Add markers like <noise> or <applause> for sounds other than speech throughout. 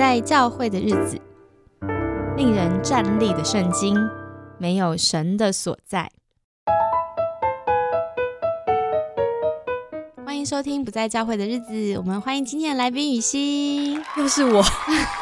在教会的日子，令人站立的圣经，没有神的所在。欢迎收听《不在教会的日子》，我们欢迎今天的来宾雨欣，又是我，<laughs>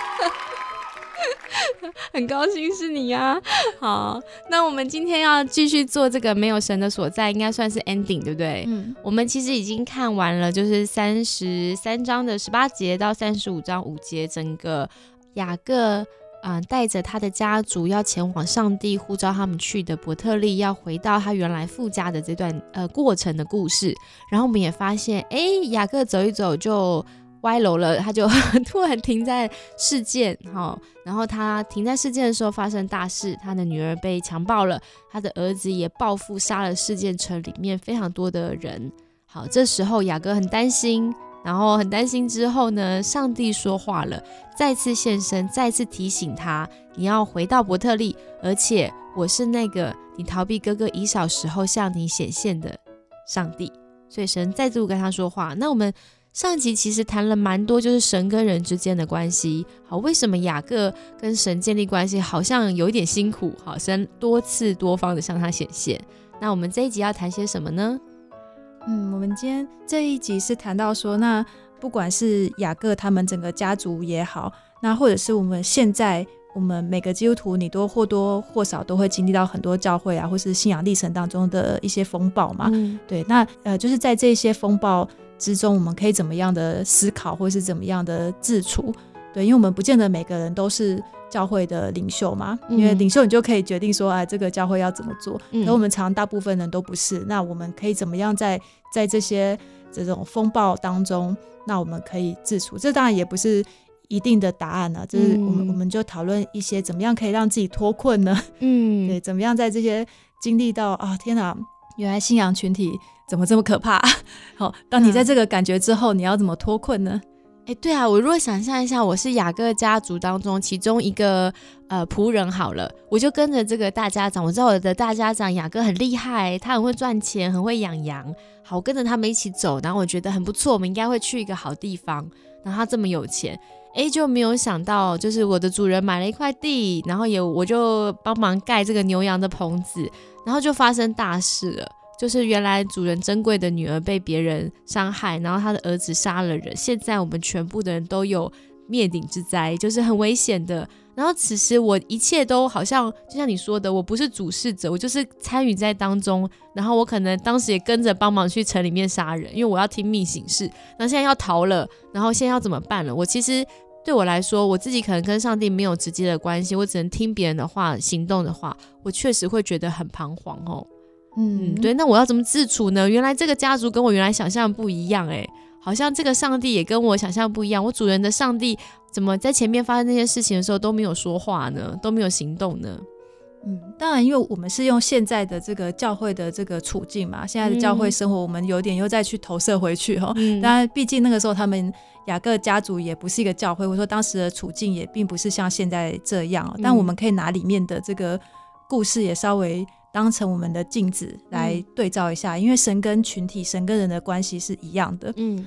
很高兴是你呀。<laughs> 好，那我们今天要继续做这个没有神的所在，应该算是 ending，对不对？嗯，我们其实已经看完了，就是三十三章的十八节到三十五章五节，整个雅各。嗯，带着他的家族要前往上帝呼召他们去的伯特利，要回到他原来父家的这段呃过程的故事。然后我们也发现，哎，雅各走一走就歪楼了，他就 <laughs> 突然停在事件，哈。然后他停在事件的时候发生大事，他的女儿被强暴了，他的儿子也报复杀了事件城里面非常多的人。好，这时候雅各很担心。然后很担心，之后呢？上帝说话了，再次现身，再次提醒他：你要回到伯特利，而且我是那个你逃避哥哥以小时候向你显现的上帝。所以神再度跟他说话。那我们上集其实谈了蛮多，就是神跟人之间的关系。好，为什么雅各跟神建立关系好像有一点辛苦？好，神多次多方的向他显现。那我们这一集要谈些什么呢？嗯，我们今天这一集是谈到说，那不管是雅各他们整个家族也好，那或者是我们现在我们每个基督徒，你都或多或少都会经历到很多教会啊，或是信仰历程当中的一些风暴嘛。对，那呃，就是在这些风暴之中，我们可以怎么样的思考，或是怎么样的自处？对，因为我们不见得每个人都是。教会的领袖嘛，因为领袖你就可以决定说，哎，这个教会要怎么做。可我们常大部分人都不是，那我们可以怎么样在在这些这种风暴当中，那我们可以自处？这当然也不是一定的答案呢，就是我们我们就讨论一些怎么样可以让自己脱困呢？嗯，对，怎么样在这些经历到啊，天哪，原来信仰群体怎么这么可怕？<laughs> 好，当你在这个感觉之后，你要怎么脱困呢？哎，对啊，我如果想象一下，我是雅各家族当中其中一个呃仆人好了，我就跟着这个大家长，我知道我的大家长雅各很厉害，他很会赚钱，很会养羊，好，我跟着他们一起走，然后我觉得很不错，我们应该会去一个好地方。然后他这么有钱，哎，就没有想到，就是我的主人买了一块地，然后也我就帮忙盖这个牛羊的棚子，然后就发生大事了。就是原来主人珍贵的女儿被别人伤害，然后他的儿子杀了人。现在我们全部的人都有灭顶之灾，就是很危险的。然后此时我一切都好像就像你说的，我不是主事者，我就是参与在当中。然后我可能当时也跟着帮忙去城里面杀人，因为我要听命行事。那现在要逃了，然后现在要怎么办了？我其实对我来说，我自己可能跟上帝没有直接的关系，我只能听别人的话，行动的话，我确实会觉得很彷徨哦。嗯，对，那我要怎么自处呢？原来这个家族跟我原来想象不一样，哎，好像这个上帝也跟我想象不一样。我主人的上帝怎么在前面发生那些事情的时候都没有说话呢？都没有行动呢？嗯，当然，因为我们是用现在的这个教会的这个处境嘛，现在的教会生活，我们有点又再去投射回去哈。当然，毕竟那个时候他们雅各家族也不是一个教会，或者说当时的处境也并不是像现在这样。但我们可以拿里面的这个故事也稍微。当成我们的镜子来对照一下，因为神跟群体、神跟人的关系是一样的。嗯，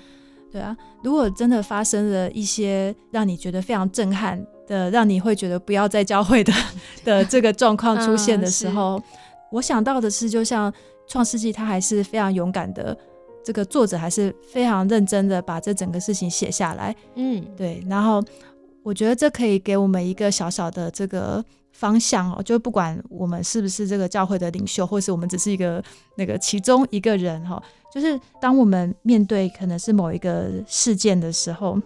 对啊。如果真的发生了一些让你觉得非常震撼的，让你会觉得不要再教会的 <laughs> 的这个状况出现的时候，我想到的是，就像创世纪，他还是非常勇敢的，这个作者还是非常认真的把这整个事情写下来。嗯，对。然后我觉得这可以给我们一个小小的这个。方向哦，就不管我们是不是这个教会的领袖，或是我们只是一个那个其中一个人哈，就是当我们面对可能是某一个事件的时候，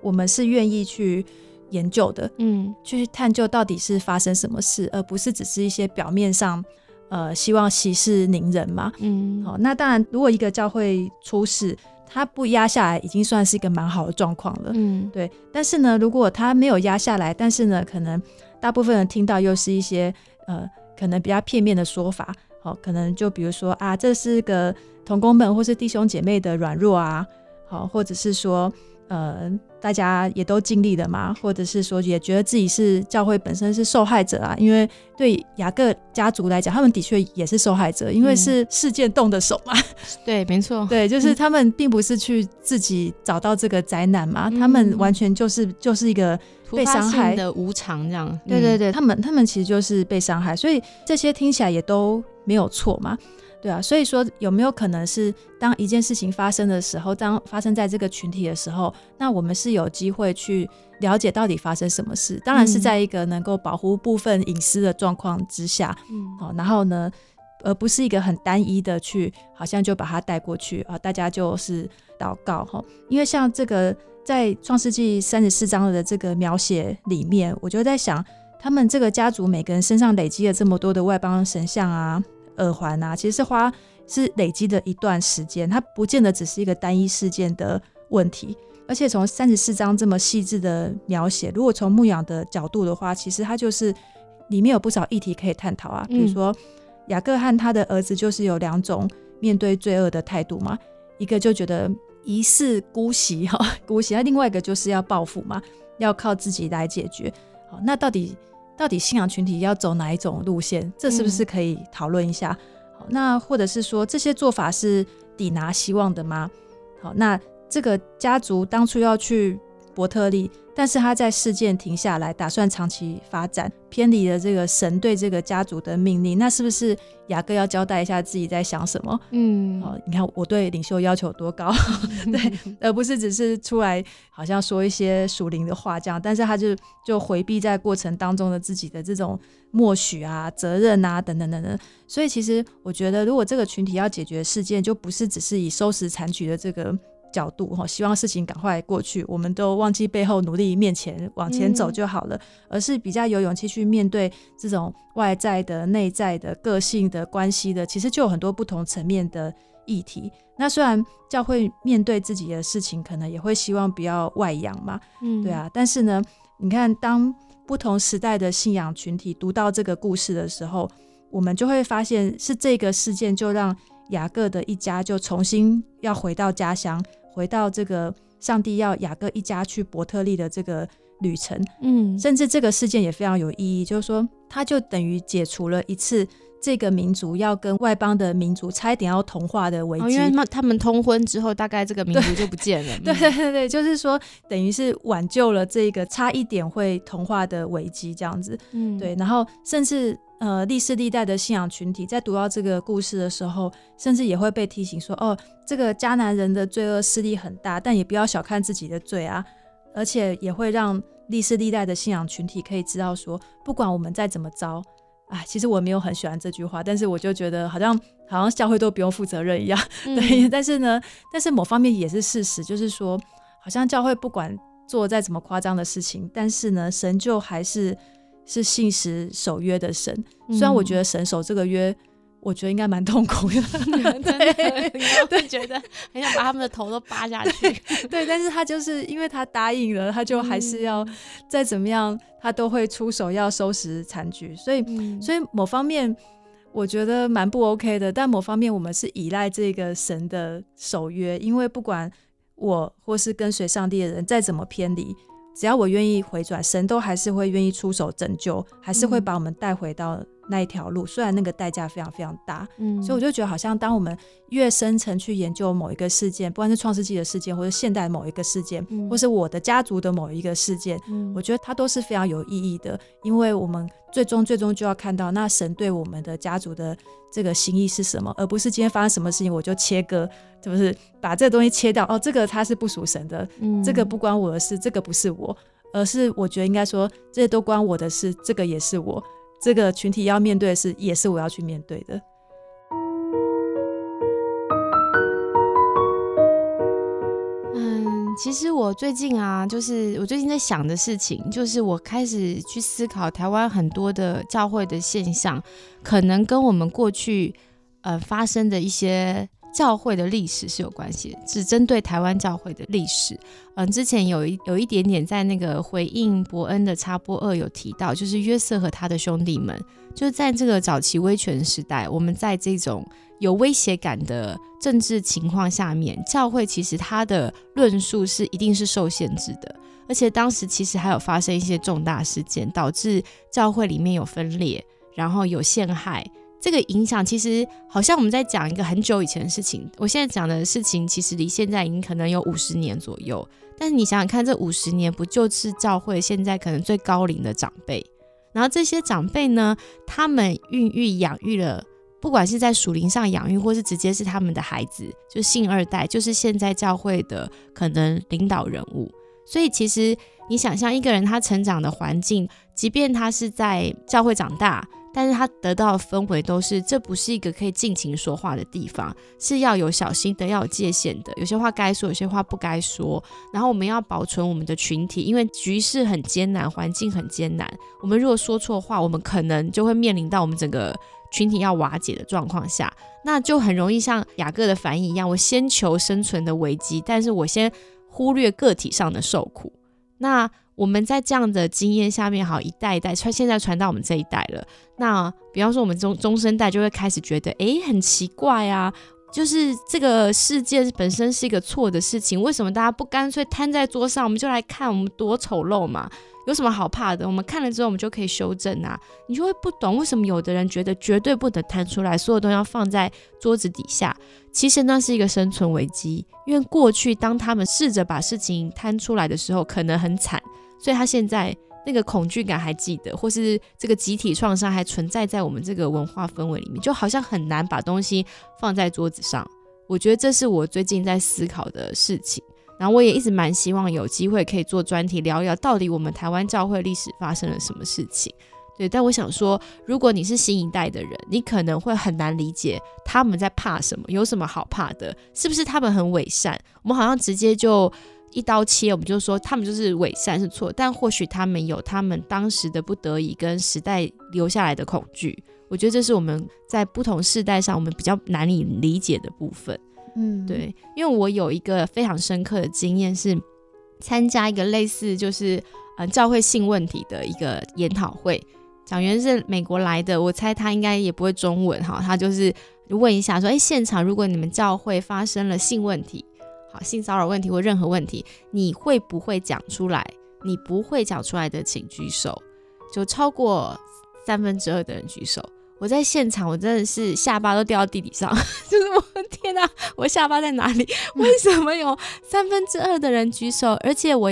我们是愿意去研究的，嗯，去探究到底是发生什么事，而不是只是一些表面上呃希望息事宁人嘛，嗯，好，那当然，如果一个教会出事，他不压下来，已经算是一个蛮好的状况了，嗯，对。但是呢，如果他没有压下来，但是呢，可能大部分人听到又是一些呃，可能比较片面的说法，好，可能就比如说啊，这是个同工们或是弟兄姐妹的软弱啊，好，或者是说呃，大家也都尽力了嘛，或者是说也觉得自己是教会本身是受害者啊，因为对雅各家族来讲，他们的确也是受害者，因为是事件动的手嘛。<laughs> 对，没错，<laughs> 对，就是他们并不是去自己找到这个灾难嘛，他们完全就是就是一个被伤害的无常这样。对对对，他们他们其实就是被伤害，所以这些听起来也都没有错嘛。对啊，所以说有没有可能是当一件事情发生的时候，当发生在这个群体的时候，那我们是有机会去了解到底发生什么事？当然是在一个能够保护部分隐私的状况之下，嗯，好，然后呢，而不是一个很单一的去，好像就把它带过去啊，大家就是祷告哈，因为像这个在创世纪三十四章的这个描写里面，我就在想，他们这个家族每个人身上累积了这么多的外邦神像啊。耳环啊，其实是花是累积的一段时间，它不见得只是一个单一事件的问题。而且从三十四章这么细致的描写，如果从牧养的角度的话，其实它就是里面有不少议题可以探讨啊。比如说雅各和他的儿子就是有两种面对罪恶的态度嘛，一个就觉得疑似姑息哈 <laughs> 姑息，那另外一个就是要报复嘛，要靠自己来解决。好，那到底？到底信仰群体要走哪一种路线？这是不是可以讨论一下？好，那或者是说这些做法是抵拿希望的吗？好，那这个家族当初要去伯特利。但是他在事件停下来，打算长期发展，偏离了这个神对这个家族的命令。那是不是雅各要交代一下自己在想什么？嗯，哦，你看我对领袖要求多高，<laughs> 对，而不是只是出来好像说一些属灵的话这样。但是他就就回避在过程当中的自己的这种默许啊、责任啊等等等等。所以其实我觉得，如果这个群体要解决事件，就不是只是以收拾残局的这个。角度哈，希望事情赶快过去，我们都忘记背后努力面前往前走就好了，而是比较有勇气去面对这种外在的、内在的、个性的关系的，其实就有很多不同层面的议题。那虽然教会面对自己的事情，可能也会希望不要外扬嘛，嗯，对啊，但是呢，你看，当不同时代的信仰群体读到这个故事的时候，我们就会发现，是这个事件就让雅各的一家就重新要回到家乡。回到这个上帝要雅各一家去伯特利的这个旅程，嗯，甚至这个事件也非常有意义，就是说，他就等于解除了一次这个民族要跟外邦的民族差一点要同化的危机。因为他们通婚之后，大概这个民族就不见了。<laughs> 对对对，就是说，等于是挽救了这个差一点会同化的危机，这样子。嗯，对，然后甚至。呃，历世历代的信仰群体在读到这个故事的时候，甚至也会被提醒说：“哦，这个迦南人的罪恶势力很大，但也不要小看自己的罪啊。”而且也会让历世历代的信仰群体可以知道说，不管我们再怎么糟，哎，其实我没有很喜欢这句话，但是我就觉得好像好像教会都不用负责任一样。<laughs> 对，但是呢，但是某方面也是事实，就是说，好像教会不管做再怎么夸张的事情，但是呢，神就还是。是信实守约的神，虽然我觉得神守这个约，我觉得应该蛮痛苦的，<laughs> 对，对，觉得很想把他们的头都扒下去，对，但是他就是因为他答应了，他就还是要再怎么样，他都会出手要收拾残局，所以，所以某方面我觉得蛮不 OK 的，但某方面我们是依赖这个神的守约，因为不管我或是跟随上帝的人再怎么偏离。只要我愿意回转，神都还是会愿意出手拯救，还是会把我们带回到那一条路。虽然那个代价非常非常大，嗯，所以我就觉得好像当我们越深层去研究某一个事件，不管是创世纪的事件，或者现代某一个事件，或是我的家族的某一个事件，我觉得它都是非常有意义的，因为我们最终最终就要看到那神对我们的家族的这个心意是什么，而不是今天发生什么事情我就切割。是不是把这个东西切掉？哦，这个它是不属神的，这个不关我的事，这个不是我，而是我觉得应该说，这些都关我的事，这个也是我，这个群体要面对的事，也是我要去面对的。其实我最近啊，就是我最近在想的事情，就是我开始去思考台湾很多的教会的现象，可能跟我们过去呃发生的一些。教会的历史是有关系，只针对台湾教会的历史。嗯，之前有一有一点点在那个回应伯恩的插播二有提到，就是约瑟和他的兄弟们，就是在这个早期威权时代，我们在这种有威胁感的政治情况下面，教会其实它的论述是一定是受限制的，而且当时其实还有发生一些重大事件，导致教会里面有分裂，然后有陷害。这个影响其实好像我们在讲一个很久以前的事情，我现在讲的事情其实离现在已经可能有五十年左右。但是你想想看，这五十年不就是教会现在可能最高龄的长辈？然后这些长辈呢，他们孕育养育了，不管是在属灵上养育，或是直接是他们的孩子，就信二代，就是现在教会的可能领导人物。所以其实你想象一个人他成长的环境，即便他是在教会长大。但是他得到的氛围都是，这不是一个可以尽情说话的地方，是要有小心的，要有界限的。有些话该说，有些话不该说。然后我们要保存我们的群体，因为局势很艰难，环境很艰难。我们如果说错话，我们可能就会面临到我们整个群体要瓦解的状况下，那就很容易像雅各的反应一样，我先求生存的危机，但是我先忽略个体上的受苦。那。我们在这样的经验下面，好一代一代传，现在传到我们这一代了。那比方说，我们中中生代就会开始觉得，哎，很奇怪啊，就是这个世界本身是一个错的事情，为什么大家不干脆摊在桌上，我们就来看我们多丑陋嘛？有什么好怕的？我们看了之后，我们就可以修正啊。你就会不懂为什么有的人觉得绝对不能摊出来，所有东西要放在桌子底下。其实那是一个生存危机，因为过去当他们试着把事情摊出来的时候，可能很惨。所以他现在那个恐惧感还记得，或是这个集体创伤还存在在我们这个文化氛围里面，就好像很难把东西放在桌子上。我觉得这是我最近在思考的事情。然后我也一直蛮希望有机会可以做专题聊一聊，到底我们台湾教会历史发生了什么事情。对，但我想说，如果你是新一代的人，你可能会很难理解他们在怕什么，有什么好怕的？是不是他们很伪善？我们好像直接就。一刀切，我们就说他们就是伪善是错，但或许他们有他们当时的不得已跟时代留下来的恐惧。我觉得这是我们在不同世代上我们比较难以理解的部分。嗯，对，因为我有一个非常深刻的经验是参加一个类似就是呃教会性问题的一个研讨会，讲员是美国来的，我猜他应该也不会中文哈，他就是问一下说，哎，现场如果你们教会发生了性问题。性骚扰问题或任何问题，你会不会讲出来？你不会讲出来的，请举手。就超过三分之二的人举手。我在现场，我真的是下巴都掉到地底上，<laughs> 就是我的天哪，我下巴在哪里？<laughs> 为什么有三分之二的人举手？而且我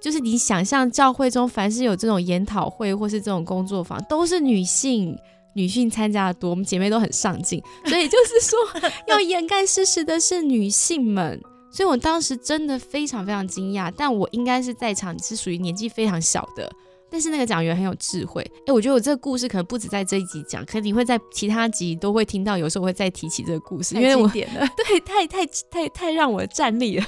就是你想象教会中，凡是有这种研讨会或是这种工作坊，都是女性，女性参加的多。我们姐妹都很上进，所以就是说，<laughs> 要掩盖事实的是女性们。所以我当时真的非常非常惊讶，但我应该是在场是属于年纪非常小的，但是那个讲员很有智慧。哎，我觉得我这个故事可能不止在这一集讲，可能你会在其他集都会听到，有时候会再提起这个故事，因为我 <laughs> 对太太太太让我站立了。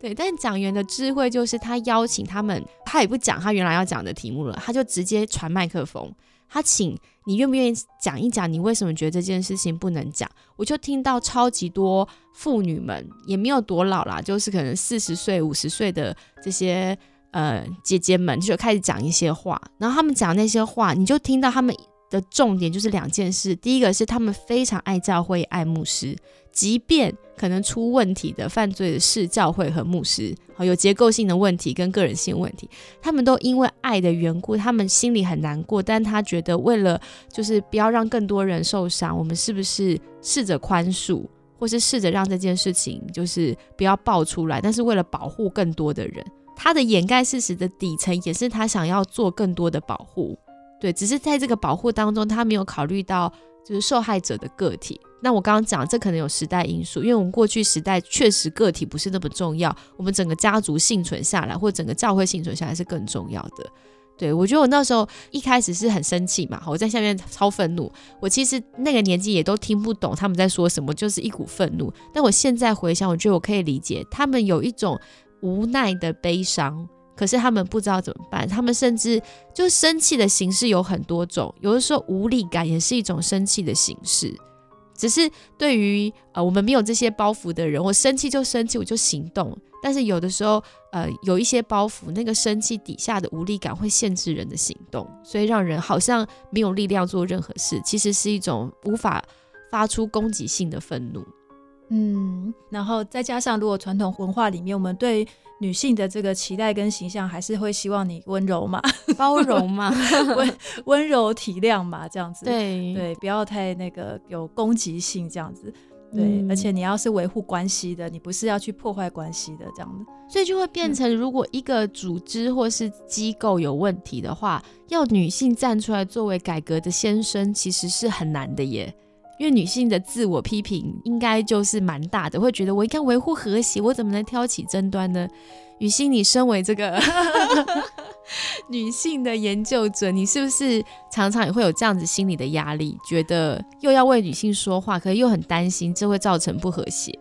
对，但讲员的智慧就是他邀请他们，他也不讲他原来要讲的题目了，他就直接传麦克风，他请。你愿不愿意讲一讲你为什么觉得这件事情不能讲？我就听到超级多妇女们，也没有多老啦，就是可能四十岁、五十岁的这些呃姐姐们，就开始讲一些话。然后他们讲那些话，你就听到他们的重点就是两件事：第一个是他们非常爱教会、爱牧师。即便可能出问题的犯罪的是教会和牧师，好有结构性的问题跟个人性问题，他们都因为爱的缘故，他们心里很难过，但他觉得为了就是不要让更多人受伤，我们是不是试着宽恕，或是试着让这件事情就是不要爆出来？但是为了保护更多的人，他的掩盖事实的底层也是他想要做更多的保护，对，只是在这个保护当中，他没有考虑到就是受害者的个体。那我刚刚讲，这可能有时代因素，因为我们过去时代确实个体不是那么重要，我们整个家族幸存下来，或整个教会幸存下来是更重要的。对我觉得我那时候一开始是很生气嘛，我在下面超愤怒，我其实那个年纪也都听不懂他们在说什么，就是一股愤怒。但我现在回想，我觉得我可以理解他们有一种无奈的悲伤，可是他们不知道怎么办，他们甚至就生气的形式有很多种，有的时候无力感也是一种生气的形式。只是对于呃我们没有这些包袱的人，我生气就生气，我就行动。但是有的时候，呃，有一些包袱，那个生气底下的无力感会限制人的行动，所以让人好像没有力量做任何事。其实是一种无法发出攻击性的愤怒。嗯，然后再加上，如果传统文化里面，我们对女性的这个期待跟形象，还是会希望你温柔嘛，<laughs> 包容嘛，<laughs> 温温柔体谅嘛，这样子。对对，不要太那个有攻击性这样子。对，而且你要是维护关系的，你不是要去破坏关系的，这样的，所以就会变成，如果一个组织或是机构有问题的话，要女性站出来作为改革的先生，其实是很难的耶。因为女性的自我批评应该就是蛮大的，会觉得我应该维护和谐，我怎么能挑起争端呢？雨欣，你身为这个。<laughs> 女性的研究者，你是不是常常也会有这样子心理的压力？觉得又要为女性说话，可是又很担心这会造成不和谐。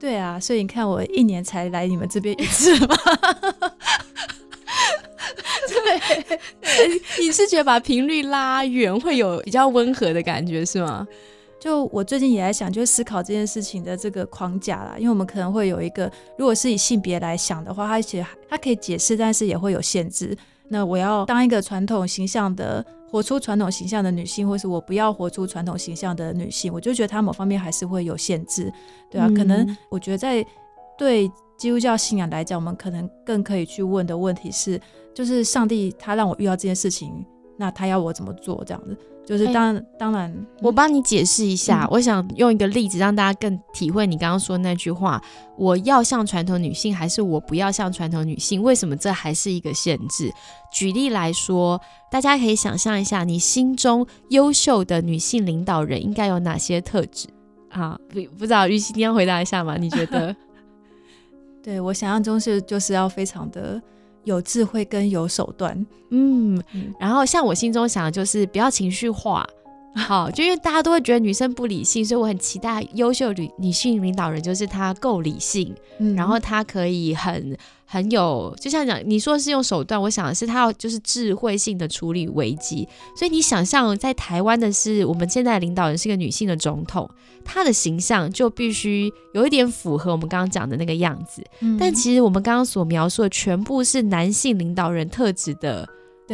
对啊，所以你看我一年才来你们这边一次吗？<laughs> 对，你是觉得把频率拉远会有比较温和的感觉是吗？就我最近也在想，就思考这件事情的这个框架啦，因为我们可能会有一个，如果是以性别来想的话，它其实它可以解释，但是也会有限制。那我要当一个传统形象的，活出传统形象的女性，或是我不要活出传统形象的女性，我就觉得它某方面还是会有限制，对啊，可能我觉得在对基督教信仰来讲，我们可能更可以去问的问题是，就是上帝他让我遇到这件事情，那他要我怎么做？这样子。就是当当然，我帮你解释一下。我想用一个例子让大家更体会你刚刚说那句话：我要像传统女性，还是我不要像传统女性？为什么这还是一个限制？举例来说，大家可以想象一下，你心中优秀的女性领导人应该有哪些特质？啊，不不知道，玉溪你要回答一下吗？你觉得？<laughs> 对我想象中是就是要非常的。有智慧跟有手段，嗯，然后像我心中想的就是不要情绪化，<laughs> 好，就因为大家都会觉得女生不理性，所以我很期待优秀女女性领导人，就是她够理性，然后她可以很。很有，就像讲你说是用手段，我想的是她要就是智慧性的处理危机。所以你想象在台湾的是我们现在的领导人是一个女性的总统，她的形象就必须有一点符合我们刚刚讲的那个样子。但其实我们刚刚所描述的全部是男性领导人特质的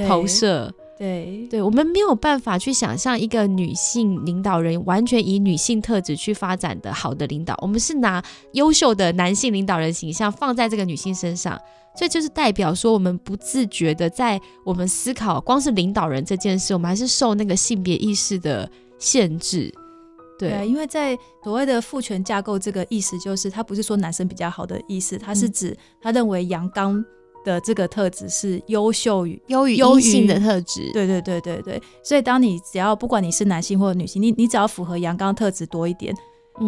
投射。对对，我们没有办法去想象一个女性领导人完全以女性特质去发展的好的领导。我们是拿优秀的男性领导人形象放在这个女性身上，所以就是代表说，我们不自觉的在我们思考光是领导人这件事，我们还是受那个性别意识的限制。对，因为在所谓的父权架构，这个意思就是他不是说男生比较好的意思，他是指他认为阳刚。的这个特质是优秀与优于优性的特质，对对对对对。所以当你只要不管你是男性或者女性，你你只要符合阳刚特质多一点，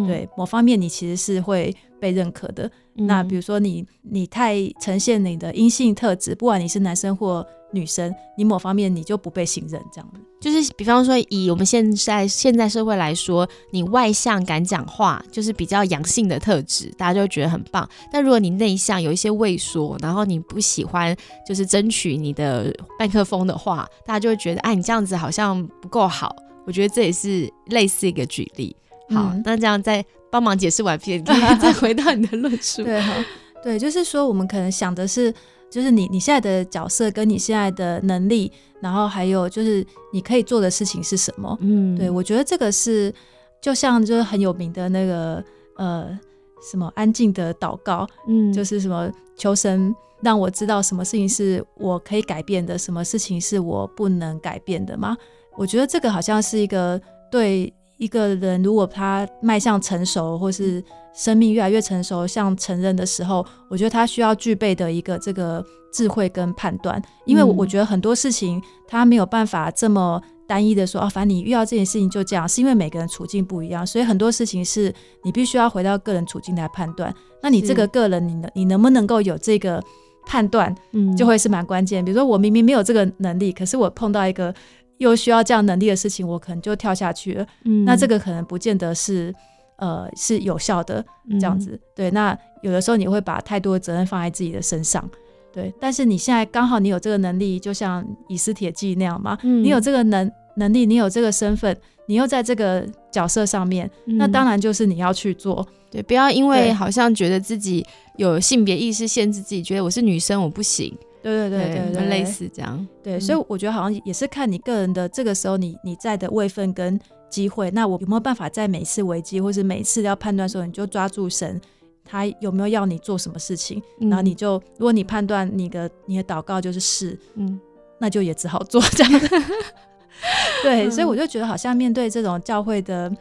对某方面你其实是会被认可的。那比如说你你太呈现你的阴性特质，不管你是男生或女生，你某方面你就不被信任，这样子。就是比方说，以我们现在现在社会来说，你外向敢讲话，就是比较阳性的特质，大家就会觉得很棒。但如果你内向，有一些畏缩，然后你不喜欢就是争取你的麦克风的话，大家就会觉得，哎，你这样子好像不够好。我觉得这也是类似一个举例。好，那这样再帮忙解释完毕，<laughs> 你可以再回到你的论述。对，对，就是说我们可能想的是。就是你你现在的角色跟你现在的能力，然后还有就是你可以做的事情是什么？嗯，对我觉得这个是就像就是很有名的那个呃什么安静的祷告，嗯，就是什么求神让我知道什么事情是我可以改变的，什么事情是我不能改变的吗？我觉得这个好像是一个对一个人如果他迈向成熟或是。生命越来越成熟，像成人的时候，我觉得他需要具备的一个这个智慧跟判断，因为我觉得很多事情他没有办法这么单一的说啊，反正你遇到这件事情就这样，是因为每个人处境不一样，所以很多事情是你必须要回到个人处境来判断。那你这个个人，你能你能不能够有这个判断，嗯，就会是蛮关键。比如说我明明没有这个能力，可是我碰到一个又需要这样能力的事情，我可能就跳下去了。嗯，那这个可能不见得是。呃，是有效的这样子，对。那有的时候你会把太多的责任放在自己的身上，对。但是你现在刚好你有这个能力，就像以斯铁记那样嘛，你有这个能能力，你有这个身份，你又在这个角色上面，那当然就是你要去做。对，不要因为好像觉得自己有性别意识限制自己，觉得我是女生我不行。对对对对，类似这样。对，所以我觉得好像也是看你个人的这个时候你你在的位分跟机会，那我有没有办法在每次危机或是每次要判断的时候，你就抓住神，他有没有要你做什么事情，然后你就如果你判断你的你的祷告就是是，嗯，那就也只好做这样。<laughs> 对，所以我就觉得好像面对这种教会的，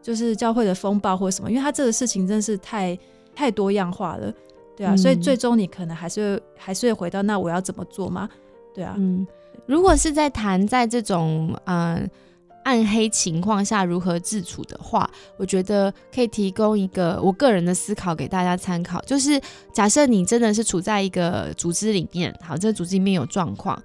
就是教会的风暴或什么，因为他这个事情真是太太多样化了。对啊，所以最终你可能还是还是会回到那我要怎么做嘛？对啊，嗯，如果是在谈在这种嗯暗黑情况下如何自处的话，我觉得可以提供一个我个人的思考给大家参考，就是假设你真的是处在一个组织里面，好，这个组织里面有状况。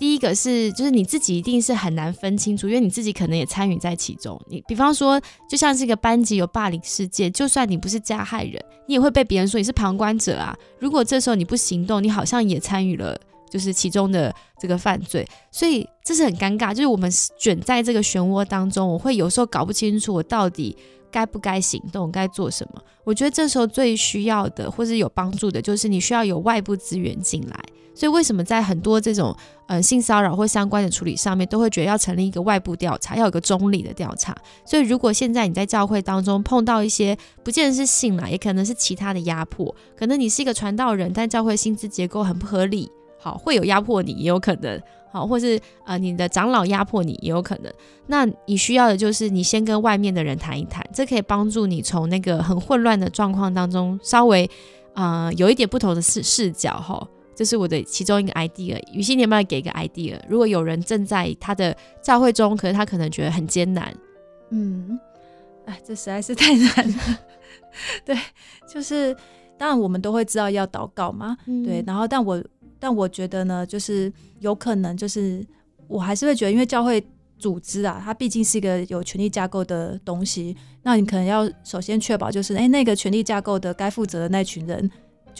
第一个是，就是你自己一定是很难分清楚，因为你自己可能也参与在其中。你比方说，就像是一个班级有霸凌事件，就算你不是加害人，你也会被别人说你是旁观者啊。如果这时候你不行动，你好像也参与了，就是其中的这个犯罪，所以这是很尴尬。就是我们卷在这个漩涡当中，我会有时候搞不清楚我到底该不该行动，该做什么。我觉得这时候最需要的，或是有帮助的，就是你需要有外部资源进来。所以为什么在很多这种呃性骚扰或相关的处理上面，都会觉得要成立一个外部调查，要有个中立的调查。所以如果现在你在教会当中碰到一些不见得是性啦，也可能是其他的压迫，可能你是一个传道人，但教会薪资结构很不合理，好会有压迫你也有可能，好或是呃你的长老压迫你也有可能。那你需要的就是你先跟外面的人谈一谈，这可以帮助你从那个很混乱的状况当中稍微呃有一点不同的视视角哈。这是我的其中一个 idea，雨欣，你有没有给一个 idea？如果有人正在他的教会中，可是他可能觉得很艰难，嗯，哎，这实在是太难了。<laughs> 对，就是当然我们都会知道要祷告嘛，对，然后但我但我觉得呢，就是有可能就是我还是会觉得，因为教会组织啊，它毕竟是一个有权力架构的东西，那你可能要首先确保就是，哎，那个权力架构的该负责的那群人。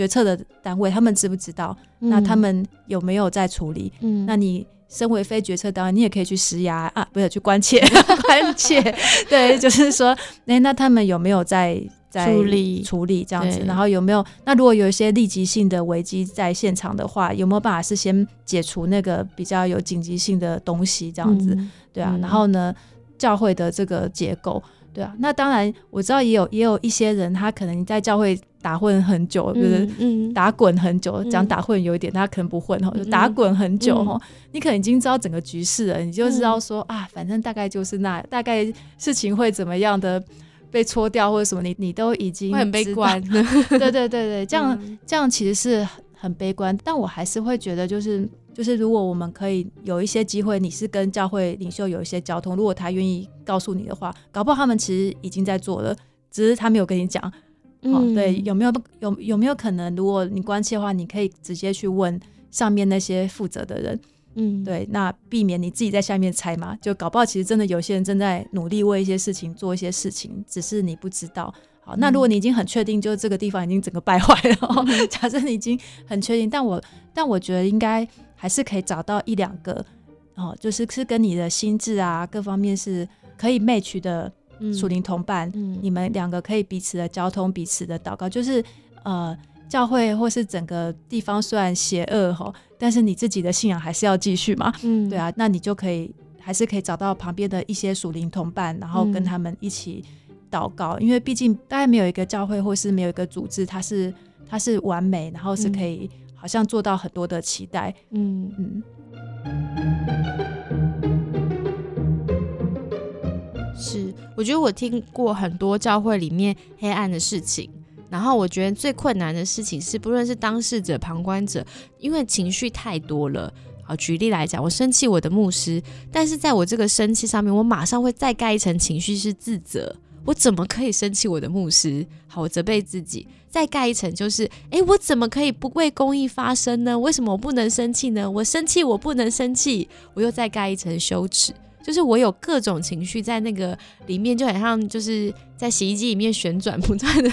决策的单位，他们知不知道？那他们有没有在处理？嗯，那你身为非决策单位，你也可以去施压啊，不是去关切，<laughs> 关切。对，就是说，哎，那他们有没有在在处理处理这样子？然后有没有？那如果有一些立即性的危机在现场的话，有没有办法是先解除那个比较有紧急性的东西？这样子，对啊。然后呢，教会的这个结构。对啊，那当然我知道也有也有一些人，他可能在教会打混很久，就是打滚很久。讲打混有一点，他可能不混哈，就打滚很久哈。你可能已经知道整个局势了，你就知道说啊，反正大概就是那大概事情会怎么样的被搓掉或者什么，你你都已经很悲观。对对对对，<laughs> 这样这样其实是很悲观，但我还是会觉得就是。就是如果我们可以有一些机会，你是跟教会领袖有一些交通，如果他愿意告诉你的话，搞不好他们其实已经在做了，只是他没有跟你讲。哦，对，有没有有有没有可能，如果你关切的话，你可以直接去问上面那些负责的人。嗯，对，那避免你自己在下面猜嘛，就搞不好其实真的有些人正在努力为一些事情做一些事情，只是你不知道。好，那如果你已经很确定，就是这个地方已经整个败坏了，假设你已经很确定，但我但我觉得应该。还是可以找到一两个哦，就是是跟你的心智啊各方面是可以 match 的属灵同伴，你们两个可以彼此的交通，彼此的祷告。就是呃，教会或是整个地方虽然邪恶哈，但是你自己的信仰还是要继续嘛。嗯，对啊，那你就可以还是可以找到旁边的一些属灵同伴，然后跟他们一起祷告。因为毕竟大概没有一个教会或是没有一个组织，它是它是完美，然后是可以。好像做到很多的期待，嗯嗯，是。我觉得我听过很多教会里面黑暗的事情，然后我觉得最困难的事情是，不论是当事者、旁观者，因为情绪太多了。好，举例来讲，我生气我的牧师，但是在我这个生气上面，我马上会再盖一层情绪是自责。我怎么可以生气我的牧师？好，我责备自己。再盖一层，就是，哎，我怎么可以不为公益发声呢？为什么我不能生气呢？我生气，我不能生气，我又再盖一层羞耻，就是我有各种情绪在那个里面，就很像就是在洗衣机里面旋转，不断的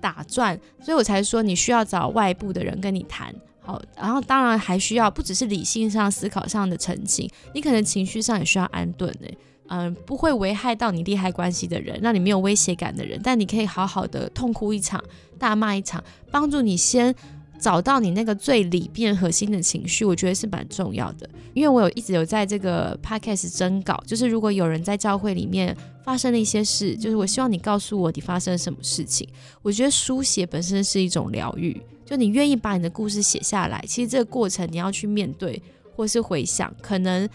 打转，所以我才说你需要找外部的人跟你谈。好，然后当然还需要不只是理性上思考上的澄清，你可能情绪上也需要安顿的。嗯，不会危害到你利害关系的人，让你没有威胁感的人，但你可以好好的痛哭一场，大骂一场，帮助你先找到你那个最里边核心的情绪，我觉得是蛮重要的。因为我有一直有在这个 podcast 征稿，就是如果有人在教会里面发生了一些事，就是我希望你告诉我你发生了什么事情。我觉得书写本身是一种疗愈，就你愿意把你的故事写下来，其实这个过程你要去面对或是回想，可能。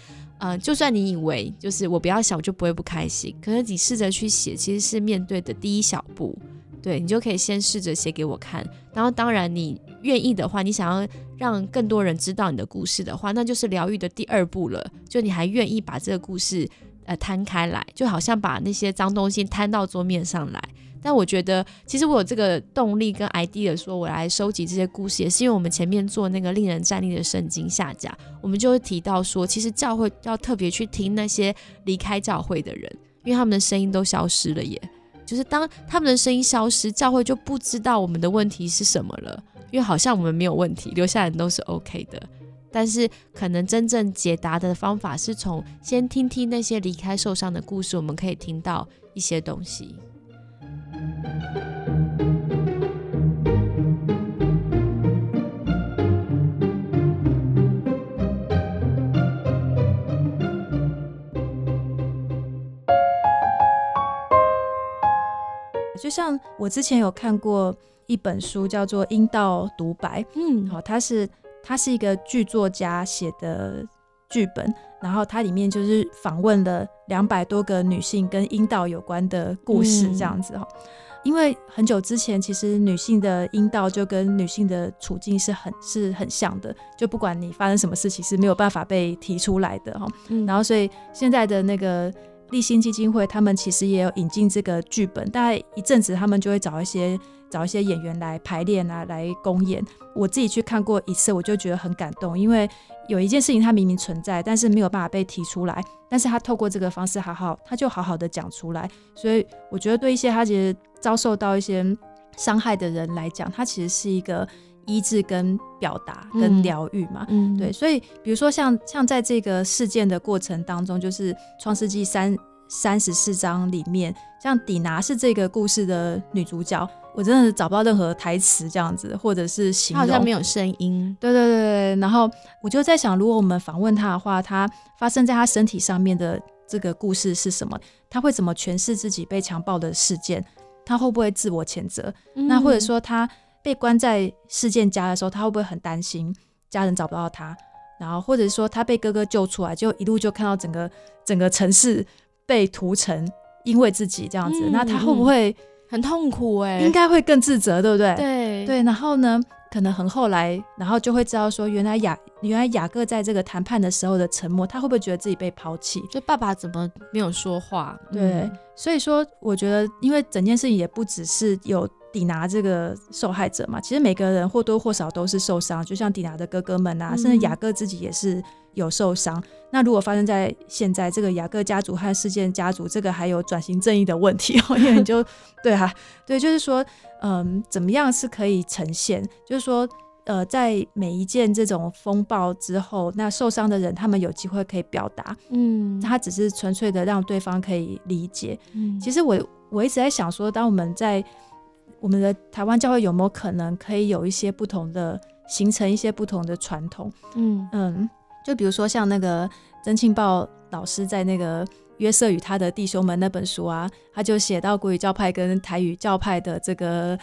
嗯，就算你以为就是我不要想，我就不会不开心。可是你试着去写，其实是面对的第一小步。对你就可以先试着写给我看。然后，当然你愿意的话，你想要让更多人知道你的故事的话，那就是疗愈的第二步了。就你还愿意把这个故事呃摊开来，就好像把那些脏东西摊到桌面上来。但我觉得，其实我有这个动力跟 idea，说我来收集这些故事，也是因为我们前面做那个令人站立的圣经下架，我们就会提到说，其实教会要特别去听那些离开教会的人，因为他们的声音都消失了，耶。就是当他们的声音消失，教会就不知道我们的问题是什么了，因为好像我们没有问题，留下人都是 OK 的。但是可能真正解答的方法是从先听听那些离开受伤的故事，我们可以听到一些东西。就像我之前有看过一本书，叫做《阴道独白》。嗯，好，它是它是一个剧作家写的剧本，然后它里面就是访问了两百多个女性跟阴道有关的故事，这样子哈。因为很久之前，其实女性的阴道就跟女性的处境是很是很像的，就不管你发生什么事情是没有办法被提出来的哈。然后，所以现在的那个立新基金会，他们其实也有引进这个剧本，大概一阵子，他们就会找一些找一些演员来排练啊，来公演。我自己去看过一次，我就觉得很感动，因为有一件事情它明明存在，但是没有办法被提出来，但是他透过这个方式好好，他就好好的讲出来。所以我觉得对一些他其实。遭受到一些伤害的人来讲，它其实是一个医治、跟表达、跟疗愈嘛。嗯，对。所以，比如说像像在这个事件的过程当中，就是创世纪三三十四章里面，像底拿是这个故事的女主角，我真的找不到任何台词这样子，或者是形容，好像没有声音。对对对对。然后我就在想，如果我们访问她的话，她发生在她身体上面的这个故事是什么？她会怎么诠释自己被强暴的事件？她会不会自我谴责？那或者说他被关在事件家的时候，他会不会很担心家人找不到他？然后或者说他被哥哥救出来，就一路就看到整个整个城市被屠城，因为自己这样子，那他会不会很痛苦？哎，应该会更自责，对不对？对对。然后呢，可能很后来，然后就会知道说，原来雅原来雅各在这个谈判的时候的沉默，他会不会觉得自己被抛弃？就爸爸怎么没有说话？对。所以说，我觉得，因为整件事情也不只是有抵拿这个受害者嘛，其实每个人或多或少都是受伤，就像抵拿的哥哥们啊，甚至雅各自己也是有受伤。那如果发生在现在这个雅各家族和事件家族，这个还有转型正义的问题 <laughs> 哦，因为你就对哈，对，就是说，嗯，怎么样是可以呈现，就是说。呃，在每一件这种风暴之后，那受伤的人他们有机会可以表达，嗯，他只是纯粹的让对方可以理解。嗯，其实我我一直在想说，当我们在我们的台湾教会有没有可能可以有一些不同的形成一些不同的传统？嗯嗯，就比如说像那个曾庆豹老师在那个约瑟与他的弟兄们那本书啊，他就写到国语教派跟台语教派的这个。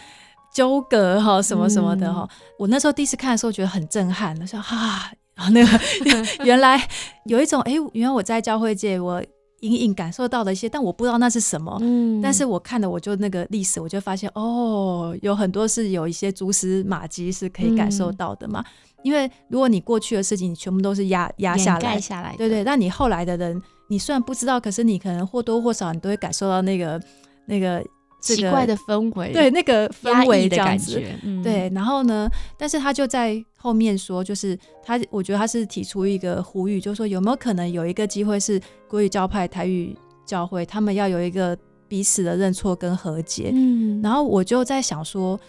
纠葛哈什么什么的哈，我那时候第一次看的时候觉得很震撼，我说哈，那个 <laughs> 原来有一种哎，原来我在教会界我隐隐感受到的一些，但我不知道那是什么。嗯，但是我看了我就那个历史，我就发现哦，有很多是有一些蛛丝马迹是可以感受到的嘛。因为如果你过去的事情你全部都是压压下来，下来，对对，那你后来的人，你虽然不知道，可是你可能或多或少你都会感受到那个那个。奇怪的氛围，对那个氛围的感觉，对。然后呢，但是他就在后面说，就是他，我觉得他是提出一个呼吁，就是说有没有可能有一个机会是国语教派、台语教会，他们要有一个彼此的认错跟和解。嗯。然后我就在想说，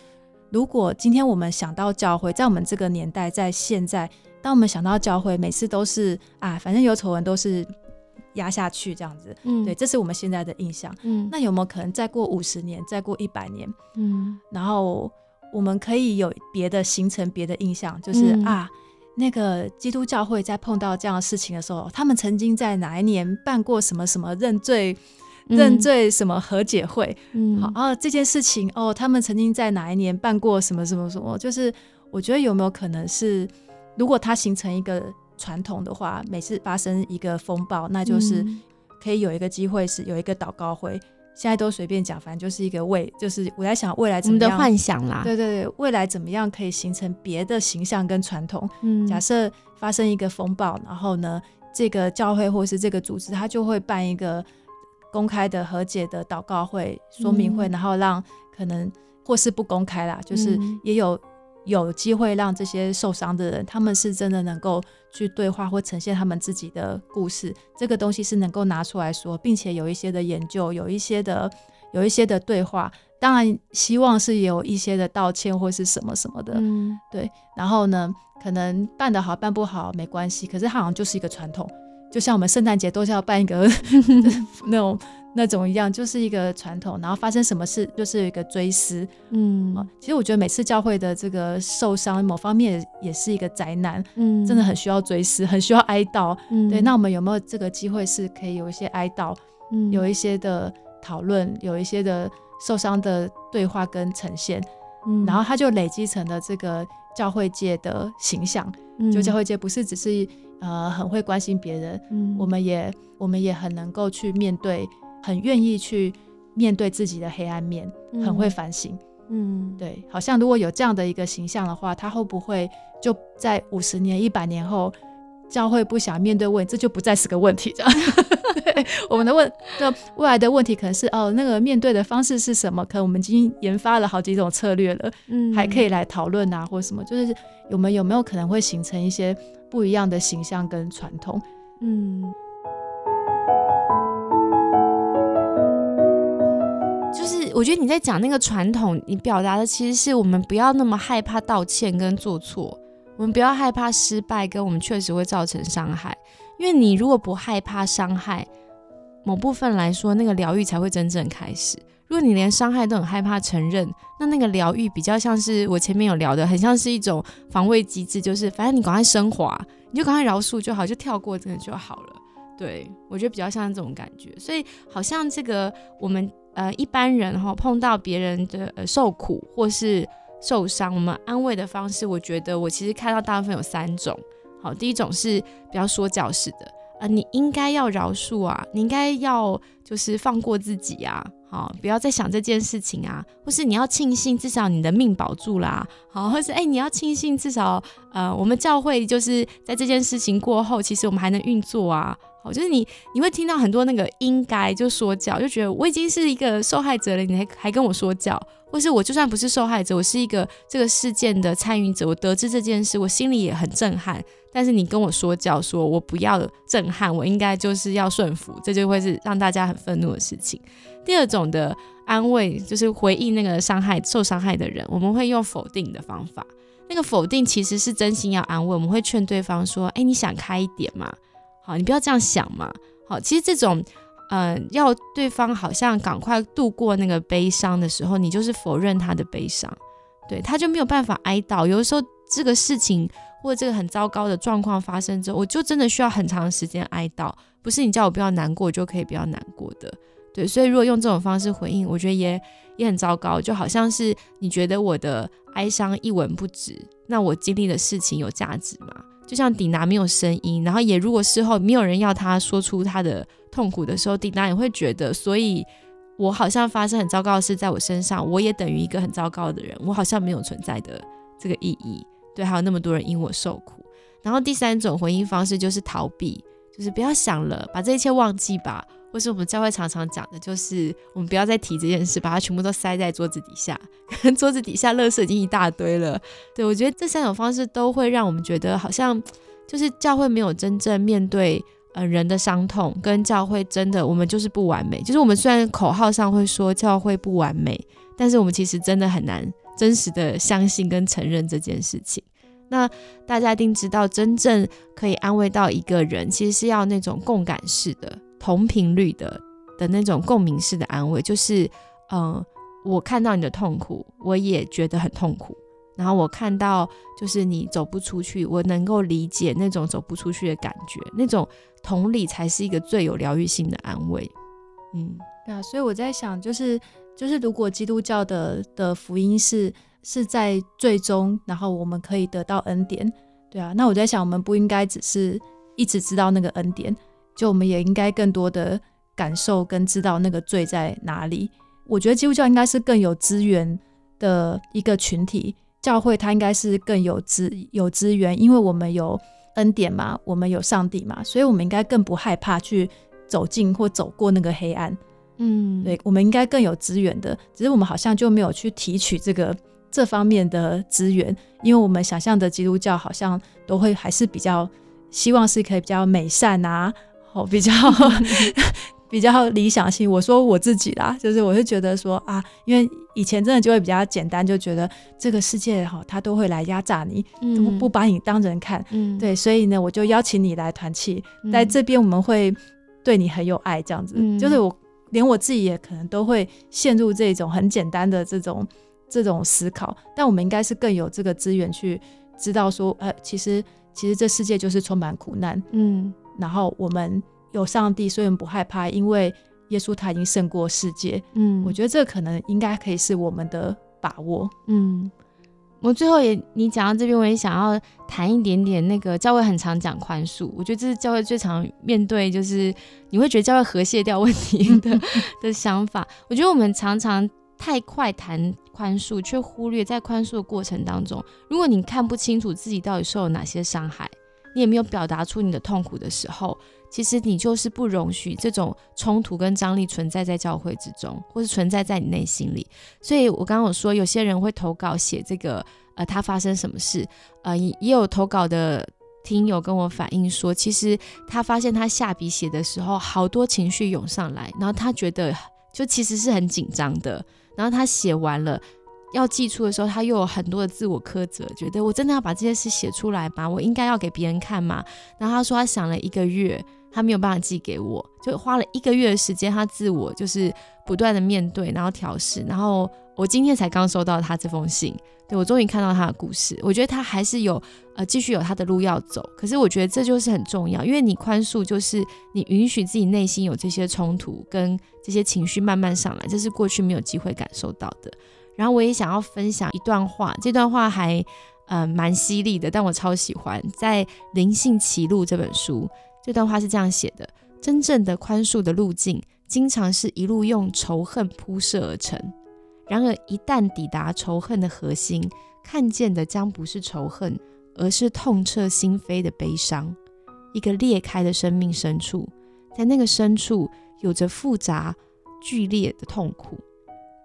如果今天我们想到教会，在我们这个年代，在现在，当我们想到教会，每次都是啊，反正有丑闻都是。压下去这样子。嗯，对，这是我们现在的印象。嗯，那有没有可能再过五十年，再过一百年？嗯，然后我们可以有别的形成别的印象，就是啊，那个基督教会在碰到这样的事情的时候，他们曾经在哪一年办过什么什么认罪？认罪什么和解会？嗯，好啊，这件事情哦，他们曾经在哪一年办过什么什么什么？就是我觉得有没有可能是，如果它形成一个传统的话，每次发生一个风暴，那就是可以有一个机会是有一个祷告会。现在都随便讲，反正就是一个未，就是我在想未来怎么样的幻想啦。对对对，未来怎么样可以形成别的形象跟传统？嗯，假设发生一个风暴，然后呢，这个教会或是这个组织，他就会办一个。公开的和解的祷告会、说明会，然后让可能或是不公开啦，就是也有有机会让这些受伤的人，他们是真的能够去对话或呈现他们自己的故事，这个东西是能够拿出来说，并且有一些的研究，有一些的有一些的对话，当然希望是有一些的道歉或是什么什么的，对。然后呢，可能办得好办不好没关系，可是它好像就是一个传统。就像我们圣诞节都是要办一个 <laughs> 那种那种一样，就是一个传统。然后发生什么事，就是有一个追思。嗯，其实我觉得每次教会的这个受伤，某方面也是一个灾难。嗯，真的很需要追思，很需要哀悼。嗯，对。那我们有没有这个机会是可以有一些哀悼，嗯，有一些的讨论，有一些的受伤的对话跟呈现？嗯，然后它就累积成了这个教会界的形象。就教会界不是只是。呃，很会关心别人，嗯，我们也我们也很能够去面对，很愿意去面对自己的黑暗面，很会反省，嗯，对，好像如果有这样的一个形象的话，他会不会就在五十年、一百年后，教会不想面对问，这就不再是个问题，这样。<laughs> 对，我们的问，那未来的问题可能是哦，那个面对的方式是什么？可能我们已经研发了好几种策略了，嗯，还可以来讨论啊，或者什么，就是我们有没有可能会形成一些。不一样的形象跟传统，嗯，就是我觉得你在讲那个传统，你表达的其实是我们不要那么害怕道歉跟做错，我们不要害怕失败，跟我们确实会造成伤害。因为你如果不害怕伤害，某部分来说，那个疗愈才会真正开始。如果你连伤害都很害怕承认，那那个疗愈比较像是我前面有聊的，很像是一种防卫机制，就是反正你赶快升华，你就赶快饶恕就好，就跳过这个就好了。对我觉得比较像这种感觉，所以好像这个我们呃一般人哈碰到别人的呃受苦或是受伤，我们安慰的方式，我觉得我其实看到大部分有三种。好，第一种是比较说教式的。呃，你应该要饶恕啊，你应该要就是放过自己啊，好，不要再想这件事情啊，或是你要庆幸至少你的命保住啦，好，或是哎你要庆幸至少呃我们教会就是在这件事情过后，其实我们还能运作啊，好，就是你你会听到很多那个应该就说教，就觉得我已经是一个受害者了，你还还跟我说教，或是我就算不是受害者，我是一个这个事件的参与者，我得知这件事，我心里也很震撼。但是你跟我说教，说我不要震撼，我应该就是要顺服，这就会是让大家很愤怒的事情。第二种的安慰就是回应那个伤害受伤害的人，我们会用否定的方法。那个否定其实是真心要安慰，我们会劝对方说：“哎，你想开一点嘛，好，你不要这样想嘛。”好，其实这种嗯，要对方好像赶快度过那个悲伤的时候，你就是否认他的悲伤，对，他就没有办法哀悼。有的时候这个事情。或者这个很糟糕的状况发生之后，我就真的需要很长时间哀悼，不是你叫我不要难过就可以不要难过的。对，所以如果用这种方式回应，我觉得也也很糟糕，就好像是你觉得我的哀伤一文不值，那我经历的事情有价值吗？就像顶拿没有声音，然后也如果事后没有人要他说出他的痛苦的时候，顶拿也会觉得，所以我好像发生很糟糕的事在我身上，我也等于一个很糟糕的人，我好像没有存在的这个意义。对，还有那么多人因我受苦。然后第三种回应方式就是逃避，就是不要想了，把这一切忘记吧。或是我们教会常常讲的，就是我们不要再提这件事，把它全部都塞在桌子底下。<laughs> 桌子底下垃圾已经一大堆了。对我觉得这三种方式都会让我们觉得好像就是教会没有真正面对呃人的伤痛，跟教会真的我们就是不完美。就是我们虽然口号上会说教会不完美，但是我们其实真的很难。真实的相信跟承认这件事情，那大家一定知道，真正可以安慰到一个人，其实是要那种共感式的、同频率的的那种共鸣式的安慰，就是，嗯，我看到你的痛苦，我也觉得很痛苦。然后我看到，就是你走不出去，我能够理解那种走不出去的感觉，那种同理才是一个最有疗愈性的安慰。嗯，对啊，所以我在想，就是就是，如果基督教的的福音是是在最终，然后我们可以得到恩典，对啊，那我在想，我们不应该只是一直知道那个恩典，就我们也应该更多的感受跟知道那个罪在哪里。我觉得基督教应该是更有资源的一个群体。教会它应该是更有资有资源，因为我们有恩典嘛，我们有上帝嘛，所以我们应该更不害怕去走进或走过那个黑暗。嗯，对，我们应该更有资源的，只是我们好像就没有去提取这个这方面的资源，因为我们想象的基督教好像都会还是比较希望是可以比较美善啊，哦，比较。<laughs> 比较理想性，我说我自己啦，就是我是觉得说啊，因为以前真的就会比较简单，就觉得这个世界哈，他都会来压榨你，不不把你当人看，嗯。对，所以呢，我就邀请你来团契，在这边我们会对你很有爱，这样子，就是我连我自己也可能都会陷入这种很简单的这种这种思考，但我们应该是更有这个资源去知道说，呃，其实其实这世界就是充满苦难，嗯，然后我们。有上帝，所以我们不害怕，因为耶稣他已经胜过世界。嗯，我觉得这可能应该可以是我们的把握。嗯，我最后也你讲到这边，我也想要谈一点点那个教会很常讲宽恕，我觉得这是教会最常面对，就是你会觉得教会和谐掉问题的 <laughs> 的想法。我觉得我们常常太快谈宽恕，却忽略在宽恕的过程当中，如果你看不清楚自己到底受了哪些伤害，你也没有表达出你的痛苦的时候。其实你就是不容许这种冲突跟张力存在在教会之中，或是存在在你内心里。所以我刚刚有说，有些人会投稿写这个，呃，他发生什么事，呃，也也有投稿的听友跟我反映说，其实他发现他下笔写的时候，好多情绪涌上来，然后他觉得就其实是很紧张的，然后他写完了。要寄出的时候，他又有很多的自我苛责，觉得我真的要把这些事写出来吗？我应该要给别人看吗？然后他说他想了一个月，他没有办法寄给我，就花了一个月的时间，他自我就是不断的面对，然后调试。然后我今天才刚收到他这封信，对我终于看到他的故事。我觉得他还是有呃继续有他的路要走，可是我觉得这就是很重要，因为你宽恕就是你允许自己内心有这些冲突跟这些情绪慢慢上来，这是过去没有机会感受到的。然后我也想要分享一段话，这段话还呃蛮犀利的，但我超喜欢。在《灵性歧路》这本书，这段话是这样写的：真正的宽恕的路径，经常是一路用仇恨铺设而成。然而一旦抵达仇恨的核心，看见的将不是仇恨，而是痛彻心扉的悲伤，一个裂开的生命深处，在那个深处有着复杂剧烈的痛苦。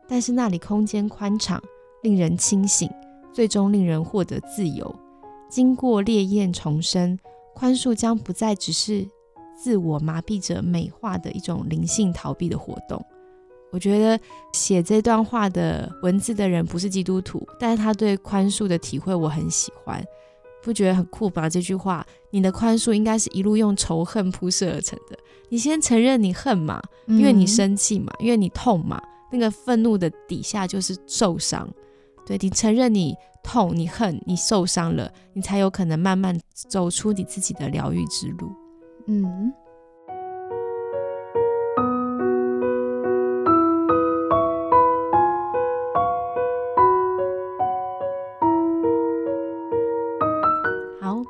但是那里空间宽敞，令人清醒，最终令人获得自由。经过烈焰重生，宽恕将不再只是自我麻痹者美化的一种灵性逃避的活动。我觉得写这段话的文字的人不是基督徒，但是他对宽恕的体会我很喜欢，不觉得很酷吗？这句话，你的宽恕应该是一路用仇恨铺设而成的。你先承认你恨嘛，因为你生气嘛，因为你痛嘛。那个愤怒的底下就是受伤，对你承认你痛、你恨、你受伤了，你才有可能慢慢走出你自己的疗愈之路。嗯，好，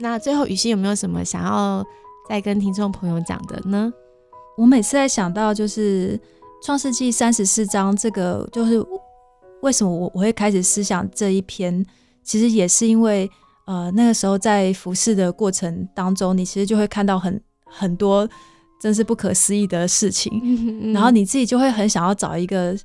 那最后雨欣有没有什么想要再跟听众朋友讲的呢？我每次在想到就是。创世纪三十四章，这个就是为什么我我会开始思想这一篇，其实也是因为，呃，那个时候在服侍的过程当中，你其实就会看到很很多真是不可思议的事情，然后你自己就会很想要找一个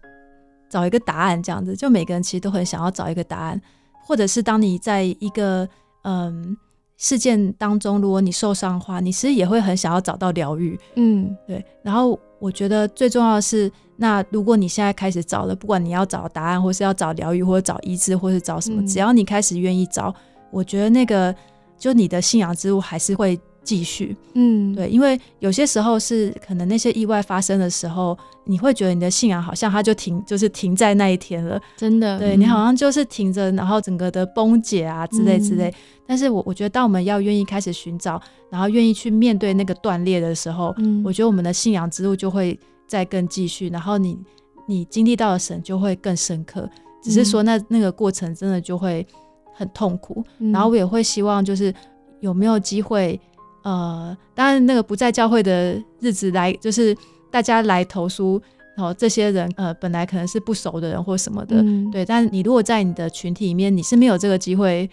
找一个答案，这样子，就每个人其实都很想要找一个答案，或者是当你在一个嗯事件当中，如果你受伤的话，你其实也会很想要找到疗愈，嗯，对，然后。我觉得最重要的是，那如果你现在开始找了，不管你要找答案，或是要找疗愈，或者找医治，或是找什么，只要你开始愿意找，我觉得那个就你的信仰之路还是会。继续，嗯，对，因为有些时候是可能那些意外发生的时候，你会觉得你的信仰好像它就停，就是停在那一天了，真的，对你好像就是停着，然后整个的崩解啊之类之类。但是我我觉得，当我们要愿意开始寻找，然后愿意去面对那个断裂的时候，嗯，我觉得我们的信仰之路就会再更继续，然后你你经历到的神就会更深刻。只是说那那个过程真的就会很痛苦，然后我也会希望就是有没有机会。呃，当然，那个不在教会的日子来，就是大家来投诉，然后这些人呃，本来可能是不熟的人或什么的，对。但你如果在你的群体里面，你是没有这个机会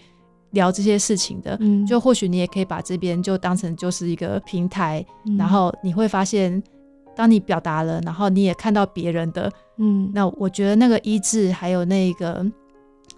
聊这些事情的，就或许你也可以把这边就当成就是一个平台，然后你会发现，当你表达了，然后你也看到别人的，嗯，那我觉得那个医治还有那个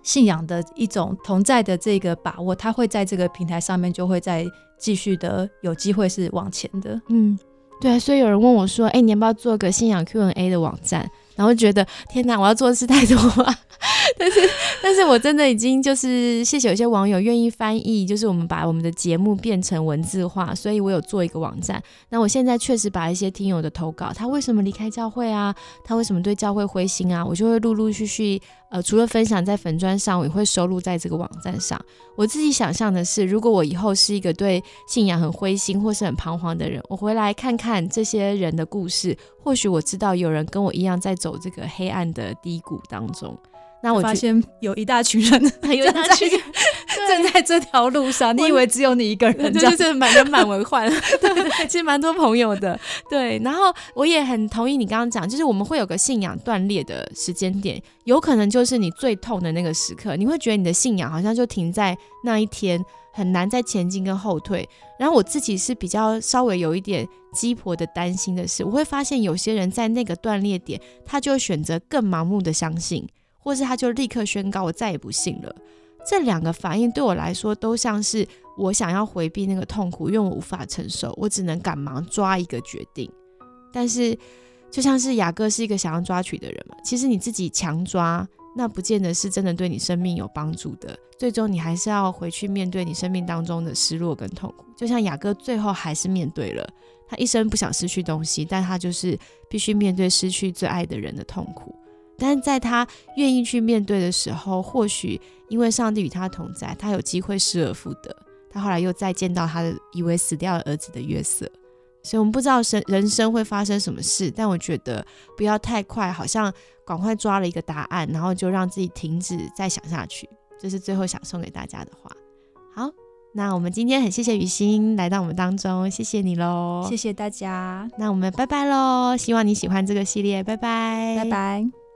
信仰的一种同在的这个把握，他会在这个平台上面就会再。继续的有机会是往前的，嗯，对啊，所以有人问我说：“哎，你要不要做个信仰 Q&A 的网站？”然后觉得天哪，我要做的事太多了。<laughs> 但是，但是我真的已经就是谢谢有些网友愿意翻译，就是我们把我们的节目变成文字化，所以我有做一个网站。那我现在确实把一些听友的投稿，他为什么离开教会啊？他为什么对教会灰心啊？我就会陆陆续续，呃，除了分享在粉砖上，我也会收录在这个网站上。我自己想象的是，如果我以后是一个对信仰很灰心或是很彷徨的人，我回来看看这些人的故事，或许我知道有人跟我一样在走这个黑暗的低谷当中。那我发现有一大群人，<laughs> 有一大群 <laughs> 正在这条路上。你以为只有你一个人？对对对，满人满为患。<laughs> 对对，其实蛮多朋友的。对，然后我也很同意你刚刚讲，就是我们会有个信仰断裂的时间点，有可能就是你最痛的那个时刻，你会觉得你的信仰好像就停在那一天，很难再前进跟后退。然后我自己是比较稍微有一点鸡婆的担心的是，我会发现有些人在那个断裂点，他就选择更盲目的相信。或是他就立刻宣告我再也不信了，这两个反应对我来说都像是我想要回避那个痛苦，因为我无法承受，我只能赶忙抓一个决定。但是就像是雅各是一个想要抓取的人嘛，其实你自己强抓，那不见得是真的对你生命有帮助的。最终你还是要回去面对你生命当中的失落跟痛苦。就像雅各最后还是面对了，他一生不想失去东西，但他就是必须面对失去最爱的人的痛苦。但是在他愿意去面对的时候，或许因为上帝与他同在，他有机会失而复得。他后来又再见到他的以为死掉的儿子的约瑟，所以我们不知道生人生会发生什么事。但我觉得不要太快，好像赶快抓了一个答案，然后就让自己停止再想下去。这是最后想送给大家的话。好，那我们今天很谢谢雨欣来到我们当中，谢谢你喽，谢谢大家。那我们拜拜喽，希望你喜欢这个系列，拜拜，拜拜。